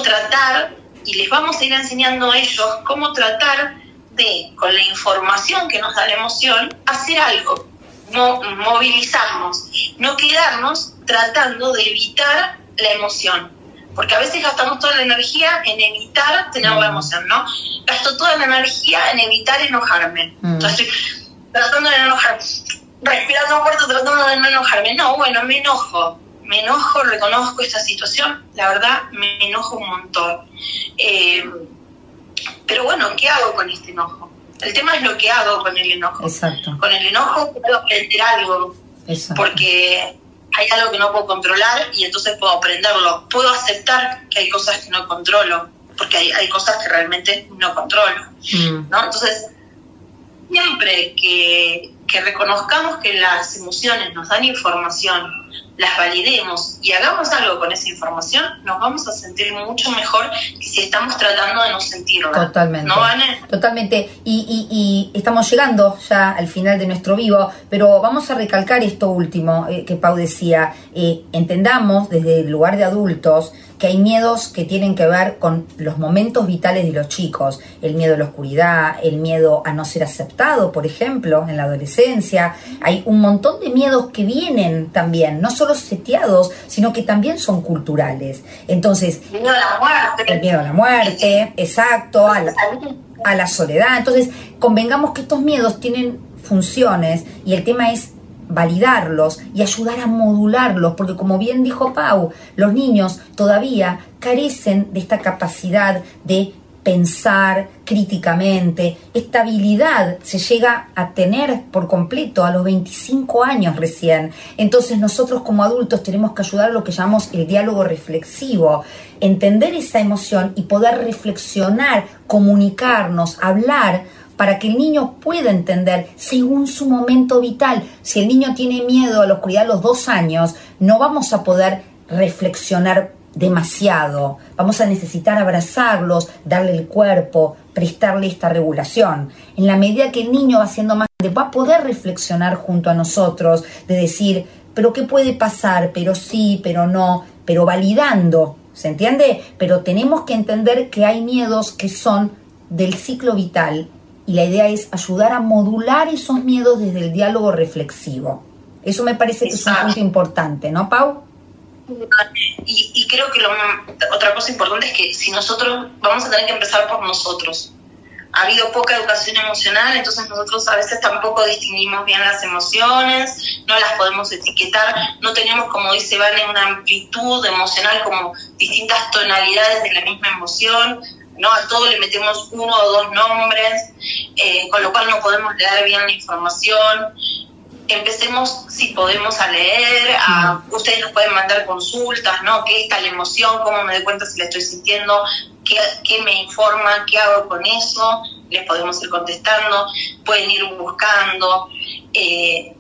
tratar y les vamos a ir enseñando a ellos cómo tratar de, con la información que nos da la emoción, hacer algo, no movilizarnos, no quedarnos tratando de evitar la emoción. Porque a veces gastamos toda la energía en evitar tener la mm. emoción, ¿no? Gasto toda la energía en evitar enojarme. Entonces, tratando de no enojarme, respirando fuerte, tratando de no enojarme. No, bueno, me enojo, me enojo, reconozco esta situación, la verdad me enojo un montón. Eh, pero bueno, ¿qué hago con este enojo? El tema es lo que hago con el enojo. Exacto. Con el enojo puedo aprender algo, Exacto. porque hay algo que no puedo controlar y entonces puedo aprenderlo. Puedo aceptar que hay cosas que no controlo, porque hay, hay cosas que realmente no controlo. Mm. ¿no? Entonces, siempre que, reconozcamos que las emociones nos dan información, las validemos y hagamos algo con esa información, nos vamos a sentir mucho mejor que si estamos tratando de no sentirlo. Totalmente. ¿No, Totalmente. Y, y, estamos llegando ya al final de nuestro vivo, pero vamos a recalcar esto último eh, que Pau decía. Eh, entendamos desde el lugar de adultos que hay miedos que tienen que ver con los momentos vitales de los chicos, el miedo a la oscuridad, el miedo a no ser aceptado, por ejemplo, en la adolescencia. Hay un montón de miedos que vienen también, no solo seteados, sino que también son culturales. Entonces, el miedo a la muerte. El miedo a la muerte, exacto, a la, a la soledad. Entonces, convengamos que estos miedos tienen funciones y el tema es validarlos y ayudar a modularlos, porque como bien dijo Pau, los niños todavía carecen de esta capacidad de pensar críticamente. Esta habilidad se llega a tener por completo a los 25 años recién. Entonces nosotros como adultos tenemos que ayudar a lo que llamamos el diálogo reflexivo, entender esa emoción y poder reflexionar, comunicarnos, hablar para que el niño pueda entender según su momento vital. Si el niño tiene miedo a la oscuridad a los dos años, no vamos a poder reflexionar demasiado. Vamos a necesitar abrazarlos, darle el cuerpo, prestarle esta regulación. En la medida que el niño va siendo más va a poder reflexionar junto a nosotros, de decir, pero ¿qué puede pasar? Pero sí, pero no, pero validando, ¿se entiende? Pero tenemos que entender que hay miedos que son del ciclo vital y la idea es ayudar a modular esos miedos desde el diálogo reflexivo. Eso me parece que es un punto importante, ¿no, Pau? Y, creo que lo, otra cosa importante es que si nosotros vamos a tener que empezar por nosotros. Ha habido poca educación emocional, entonces nosotros a veces tampoco distinguimos bien las emociones, no las podemos etiquetar, no tenemos, como dice Vane, una amplitud emocional como distintas tonalidades de la misma emoción, ¿no? A todo le metemos uno o dos nombres, eh, con lo cual no podemos leer bien la información empecemos, si podemos, a leer, a, ustedes nos pueden mandar consultas, ¿no? ¿Qué está la emoción? ¿Cómo me doy cuenta si la estoy sintiendo? ¿Qué, qué me informa? ¿Qué hago con eso? Les podemos ir contestando, pueden ir buscando. Eh,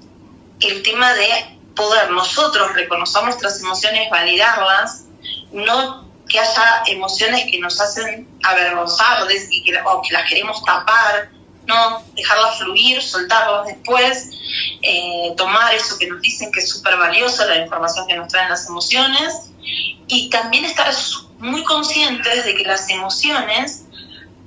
el tema de poder nosotros reconocer nuestras emociones, validarlas, no que haya emociones que nos hacen avergonzar y que, o que las queremos tapar, no dejarlas fluir, soltarlas después, eh, tomar eso que nos dicen que es súper valioso, la información que nos traen las emociones, y también estar muy conscientes de que las emociones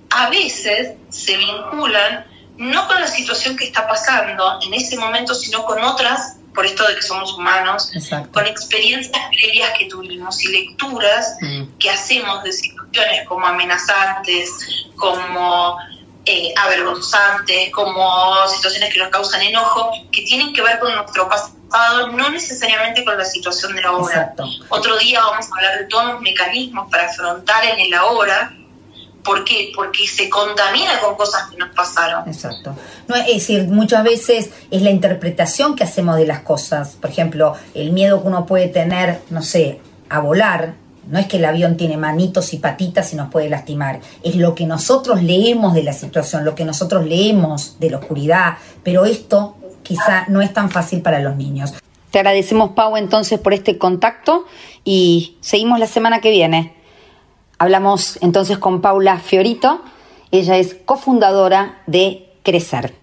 a veces se vinculan no con la situación que está pasando en ese momento, sino con otras, por esto de que somos humanos, con experiencias previas que tuvimos y lecturas mm. que hacemos de situaciones como amenazantes, como eh, avergonzantes, como situaciones que nos causan enojo, que tienen que ver con nuestro pasado, no necesariamente con la situación de ahora. Otro día vamos a hablar de todos los mecanismos para afrontar en el ahora. ¿Por qué? Porque se contamina con cosas que nos pasaron. Exacto. No, es decir, muchas veces es la interpretación que hacemos de las cosas. Por ejemplo, el miedo que uno puede tener, no sé, a volar, no es que el avión tiene manitos y patitas y nos puede lastimar, es lo que nosotros leemos de la situación, lo que nosotros leemos de la oscuridad, pero esto quizá no es tan fácil para los niños. Te agradecemos, Pau, entonces por este contacto y seguimos la semana que viene. Hablamos entonces con Paula Fiorito, ella es cofundadora de Crecer.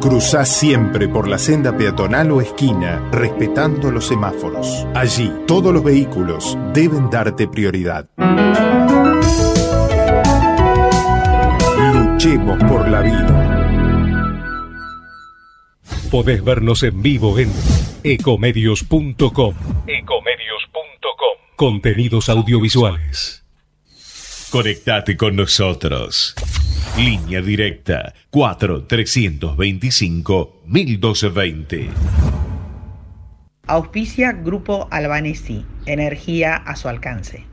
Cruzá siempre por la senda peatonal o esquina, respetando los semáforos. Allí, todos los vehículos deben darte prioridad. Luchemos por la vida. Podés vernos en vivo en ecomedios.com. Ecomedios.com. Contenidos audiovisuales. Conectate con nosotros. Línea directa 4-325-1220. Auspicia Grupo Albanesi. Energía a su alcance.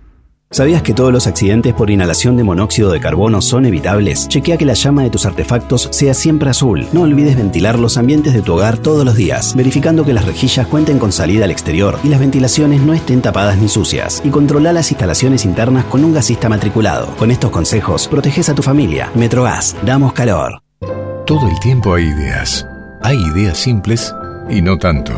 ¿Sabías que todos los accidentes por inhalación de monóxido de carbono son evitables? Chequea que la llama de tus artefactos sea siempre azul. No olvides ventilar los ambientes de tu hogar todos los días, verificando que las rejillas cuenten con salida al exterior y las ventilaciones no estén tapadas ni sucias. Y controla las instalaciones internas con un gasista matriculado. Con estos consejos, proteges a tu familia. Metrogas, damos calor. Todo el tiempo hay ideas. Hay ideas simples y no tanto.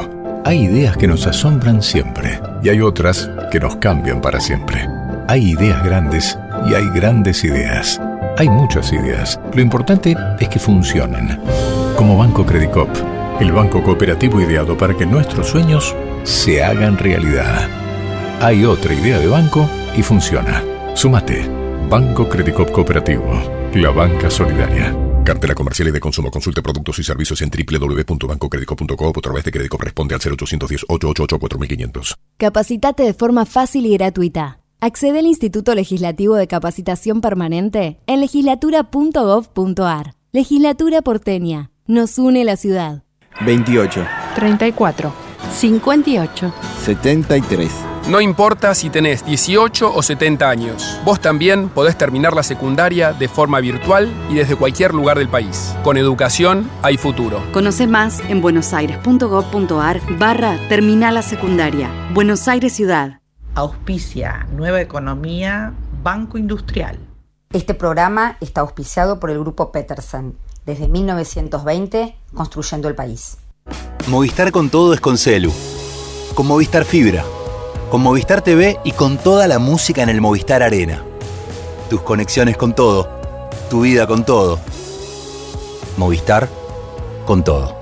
Hay ideas que nos asombran siempre y hay otras que nos cambian para siempre. Hay ideas grandes y hay grandes ideas. Hay muchas ideas. Lo importante es que funcionen. Como Banco Credicop, el banco cooperativo ideado para que nuestros sueños se hagan realidad. Hay otra idea de banco y funciona. Sumate. Banco Credicop Cooperativo. La banca solidaria. Cartela comercial y de consumo. Consulte productos y servicios en www.bancocredico.com o a través de Credicop responde al 0810 888 4500. Capacitate de forma fácil y gratuita. Accede al Instituto Legislativo de Capacitación Permanente en legislatura.gov.ar. Legislatura porteña. Nos une la ciudad. 28. 34. 58. 73. No importa si tenés 18 o 70 años, vos también podés terminar la secundaria de forma virtual y desde cualquier lugar del país. Con educación hay futuro. Conoce más en buenosaires.gov.ar barra Terminal la Secundaria. Buenos Aires Ciudad. Auspicia Nueva Economía, Banco Industrial. Este programa está auspiciado por el Grupo Peterson, desde 1920 construyendo el país. Movistar con todo es con Celu. Con Movistar Fibra. Con Movistar TV y con toda la música en el Movistar Arena. Tus conexiones con todo. Tu vida con todo. Movistar con todo.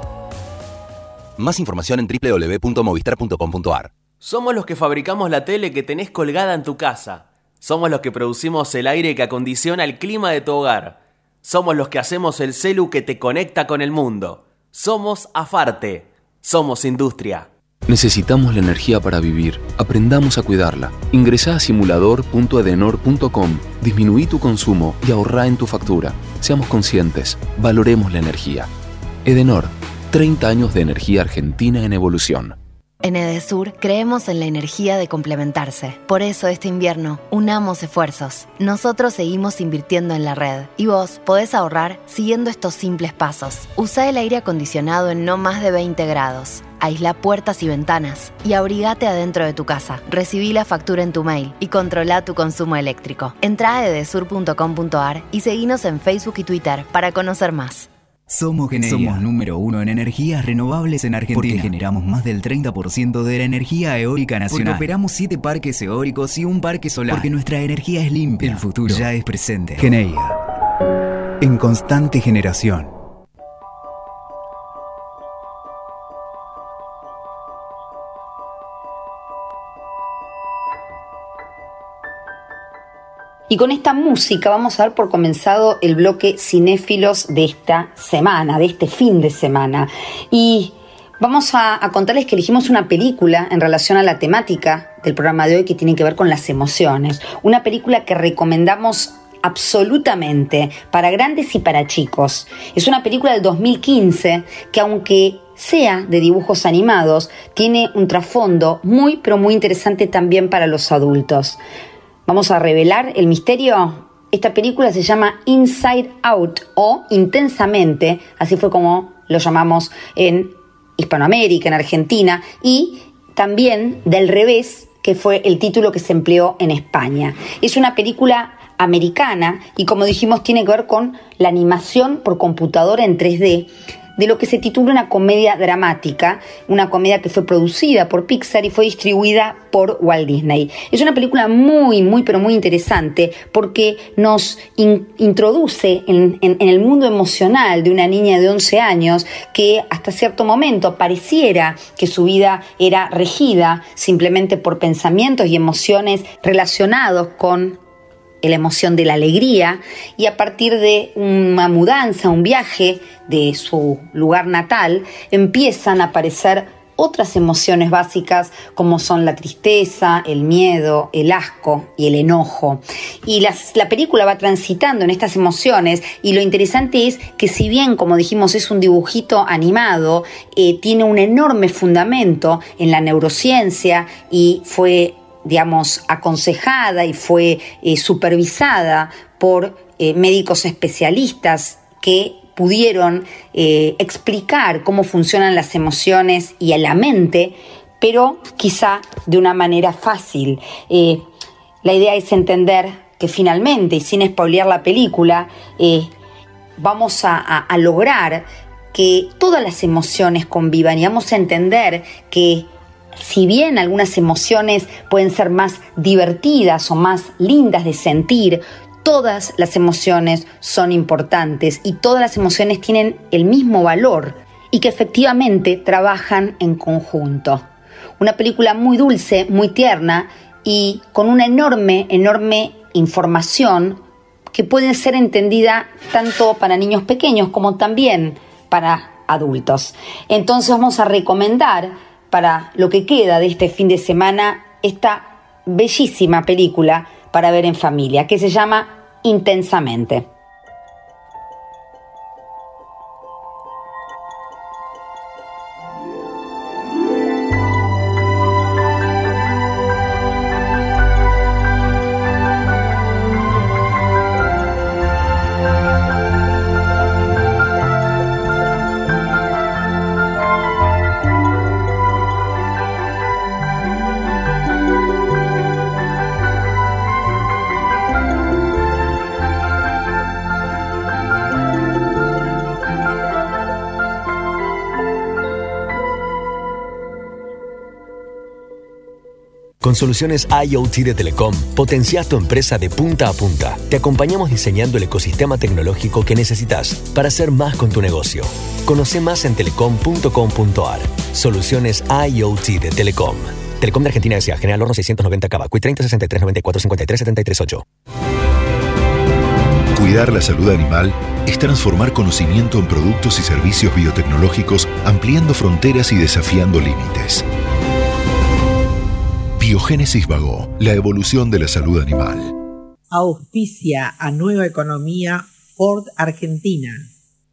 Más información en www.movistar.com.ar. Somos los que fabricamos la tele que tenés colgada en tu casa. Somos los que producimos el aire que acondiciona el clima de tu hogar. Somos los que hacemos el celu que te conecta con el mundo. Somos Afarte. Somos industria. Necesitamos la energía para vivir. Aprendamos a cuidarla. Ingresa a simulador.edenor.com, disminuí tu consumo y ahorra en tu factura. Seamos conscientes, valoremos la energía. Edenor, 30 años de energía argentina en evolución. En Edesur creemos en la energía de complementarse. Por eso este invierno, unamos esfuerzos. Nosotros seguimos invirtiendo en la red y vos podés ahorrar siguiendo estos simples pasos. Usa el aire acondicionado en no más de 20 grados. Aísla puertas y ventanas y abrigate adentro de tu casa. Recibí la factura en tu mail y controla tu consumo eléctrico. Entra a edesur.com.ar y seguinos en Facebook y Twitter para conocer más. Somos Somos número uno en energías renovables en Argentina. Porque generamos más del 30% de la energía eólica nacional. Porque operamos siete parques eólicos y un parque solar. Porque nuestra energía es limpia. El futuro ya es presente. Geneia. En constante generación. Y con esta música vamos a dar por comenzado el bloque cinéfilos de esta semana, de este fin de semana. Y vamos a, contarles que elegimos una película en relación a la temática del programa de hoy que tiene que ver con las emociones. Una película que recomendamos absolutamente para grandes y para chicos. Es una película del 2015 que aunque sea de dibujos animados, tiene un trasfondo muy pero muy interesante también para los adultos. Vamos a revelar el misterio. Esta película se llama Inside Out o Intensamente, así fue como lo llamamos en Hispanoamérica, en Argentina, y también del revés, que fue el título que se empleó en España. Es una película americana y como dijimos tiene que ver con la animación por computadora en 3D de lo que se titula una comedia dramática, una comedia que fue producida por Pixar y fue distribuida por Walt Disney. Es una película muy, muy, pero muy interesante porque nos introduce en, en, el mundo emocional de una niña de 11 años que hasta cierto momento pareciera que su vida era regida simplemente por pensamientos y emociones relacionados con la emoción de la alegría y a partir de una mudanza, un viaje de su lugar natal, empiezan a aparecer otras emociones básicas como son la tristeza, el miedo, el asco y el enojo. Y la película va transitando en estas emociones y lo interesante es que si bien, como dijimos, es un dibujito animado, eh, tiene un enorme fundamento en la neurociencia y fue digamos, aconsejada y fue eh, supervisada por eh, médicos especialistas que pudieron eh, explicar cómo funcionan las emociones y a la mente, pero quizá de una manera fácil. la idea es entender que finalmente, y sin spoilear la película, vamos a lograr que todas las emociones convivan y vamos a entender que si bien algunas emociones pueden ser más divertidas o más lindas de sentir, todas las emociones son importantes y todas las emociones tienen el mismo valor y que efectivamente trabajan en conjunto. Una película muy dulce, muy tierna y con una enorme, enorme información que puede ser entendida tanto para niños pequeños como también para adultos. Entonces vamos a recomendar para lo que queda de este fin de semana esta bellísima película para ver en familia que se llama Intensamente. Soluciones IoT de Telecom, potencias tu empresa de punta a punta. Te acompañamos diseñando el ecosistema tecnológico que necesitas para hacer más con tu negocio. Conoce más en telecom.com.ar. Soluciones IoT de Telecom. Telecom de Argentina S.A. General Horno 690 Cava. 30 63 94 53 73 8. Cuidar la salud animal es transformar conocimiento en productos y servicios biotecnológicos, ampliando fronteras y desafiando límites. Biogénesis Vago, la evolución de la salud animal. Auspicia a Nueva Economía Ford Argentina.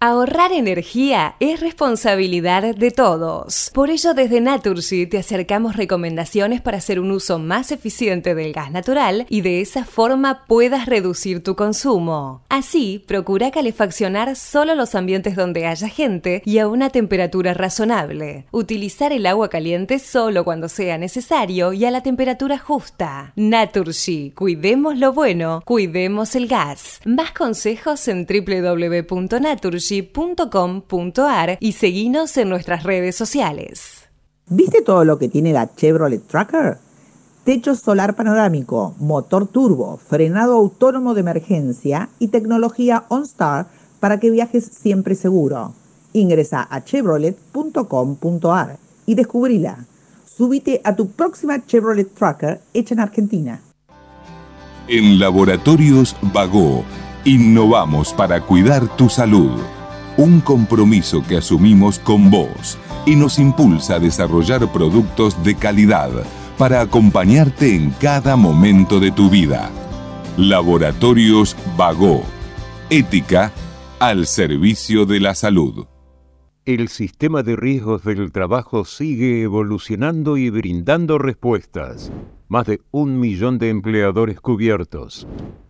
Ahorrar energía es responsabilidad de todos. Por ello, desde Naturgy te acercamos recomendaciones para hacer un uso más eficiente del gas natural y de esa forma puedas reducir tu consumo. Así, procura calefaccionar solo los ambientes donde haya gente y a una temperatura razonable. Utilizar el agua caliente solo cuando sea necesario y a la temperatura justa. Naturgy, cuidemos lo bueno, cuidemos el gas. Más consejos en www.naturgy .com.ar y seguinos en nuestras redes sociales. ¿Viste todo lo que tiene la Chevrolet Tracker? Techo solar panorámico, motor turbo, frenado autónomo de emergencia y tecnología OnStar para que viajes siempre seguro. Ingresa a chevrolet.com.ar y descubrila. Subite a tu próxima Chevrolet Tracker hecha en Argentina. En Laboratorios Vago, innovamos para cuidar tu salud un compromiso que asumimos con vos y nos impulsa a desarrollar productos de calidad para acompañarte en cada momento de tu vida. Laboratorios Vago. Ética al servicio de la salud. El sistema de riesgos del trabajo sigue evolucionando y brindando respuestas. Más de un millón de empleadores cubiertos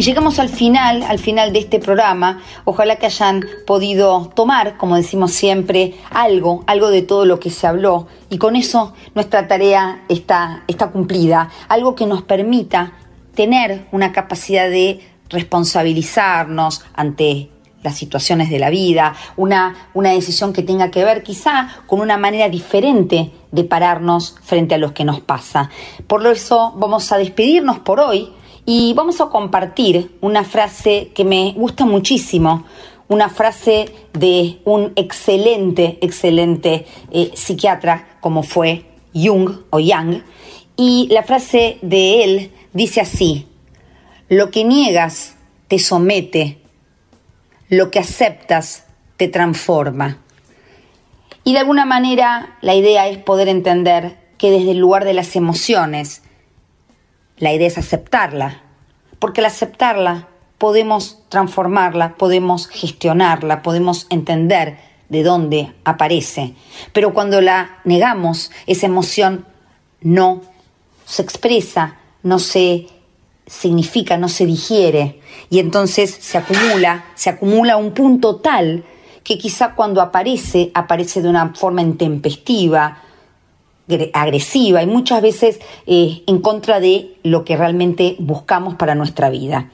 Y llegamos al final, al final de este programa. Ojalá que hayan podido tomar, como decimos siempre, algo, algo de todo lo que se habló. Y con eso nuestra tarea está, está cumplida. Algo que nos permita tener una capacidad de responsabilizarnos ante las situaciones de la vida, una, una decisión que tenga que ver quizá con una manera diferente de pararnos frente a lo que nos pasa. Por eso vamos a despedirnos por hoy y vamos a compartir una frase que me gusta muchísimo, una frase de un excelente, excelente eh, psiquiatra como fue Jung o Young, y la frase de él dice así, lo que niegas te somete, lo que aceptas te transforma. Y de alguna manera la idea es poder entender que desde el lugar de las emociones, la idea es aceptarla, porque al aceptarla podemos transformarla, podemos gestionarla, podemos entender de dónde aparece. Pero cuando la negamos, esa emoción no se expresa, no se significa, no se digiere. Y entonces se acumula, se acumula un punto tal que quizá cuando aparece, aparece de una forma intempestiva, agresiva y muchas veces eh, en contra de lo que realmente buscamos para nuestra vida.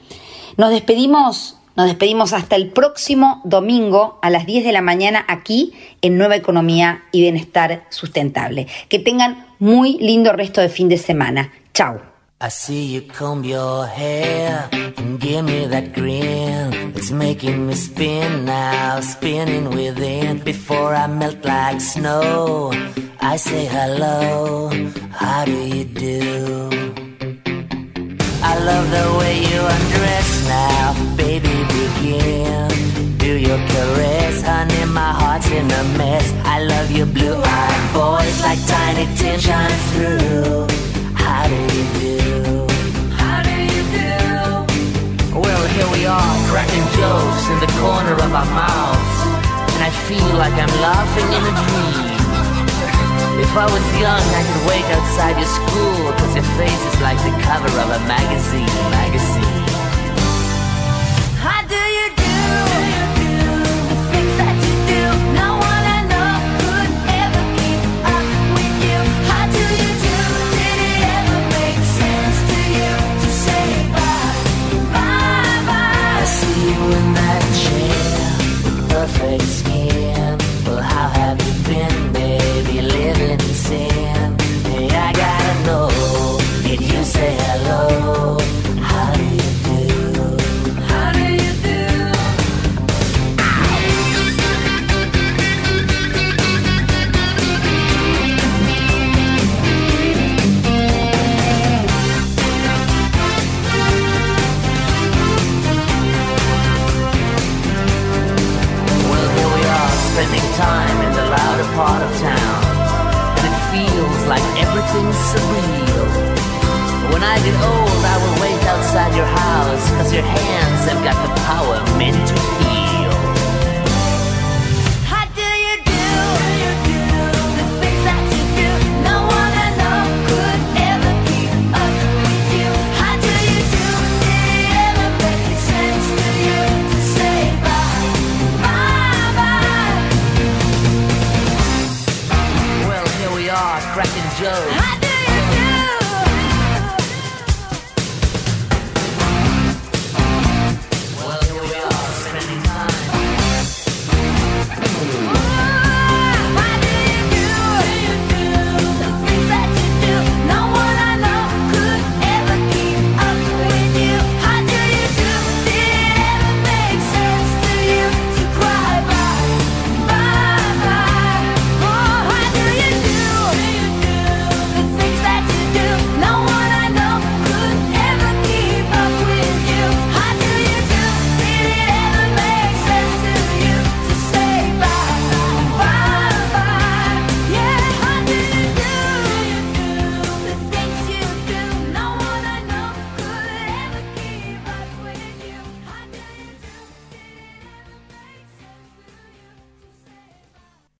Nos despedimos, nos despedimos hasta el próximo domingo a las 10 de la mañana aquí en Nueva Economía y Bienestar Sustentable. Que tengan muy lindo resto de fin de semana. Chao. I see you comb your hair and give me that grin. It's making me spin now, spinning within. Before I melt like snow, I say hello. How do you do? I love the way you undress now, baby. Begin. Do your caress, honey. My heart's in a mess. I love your blue-eyed voice like tiny tin shining through. How do you do? Well, here we are, cracking jokes in the corner of our mouths, and I feel like I'm laughing in a dream. If I was young, I could wait outside your school, cause your face is like the cover of a magazine, magazine. Perfect skin. Well, how have you been, baby? Living in sin. Hey, I gotta know. Did you say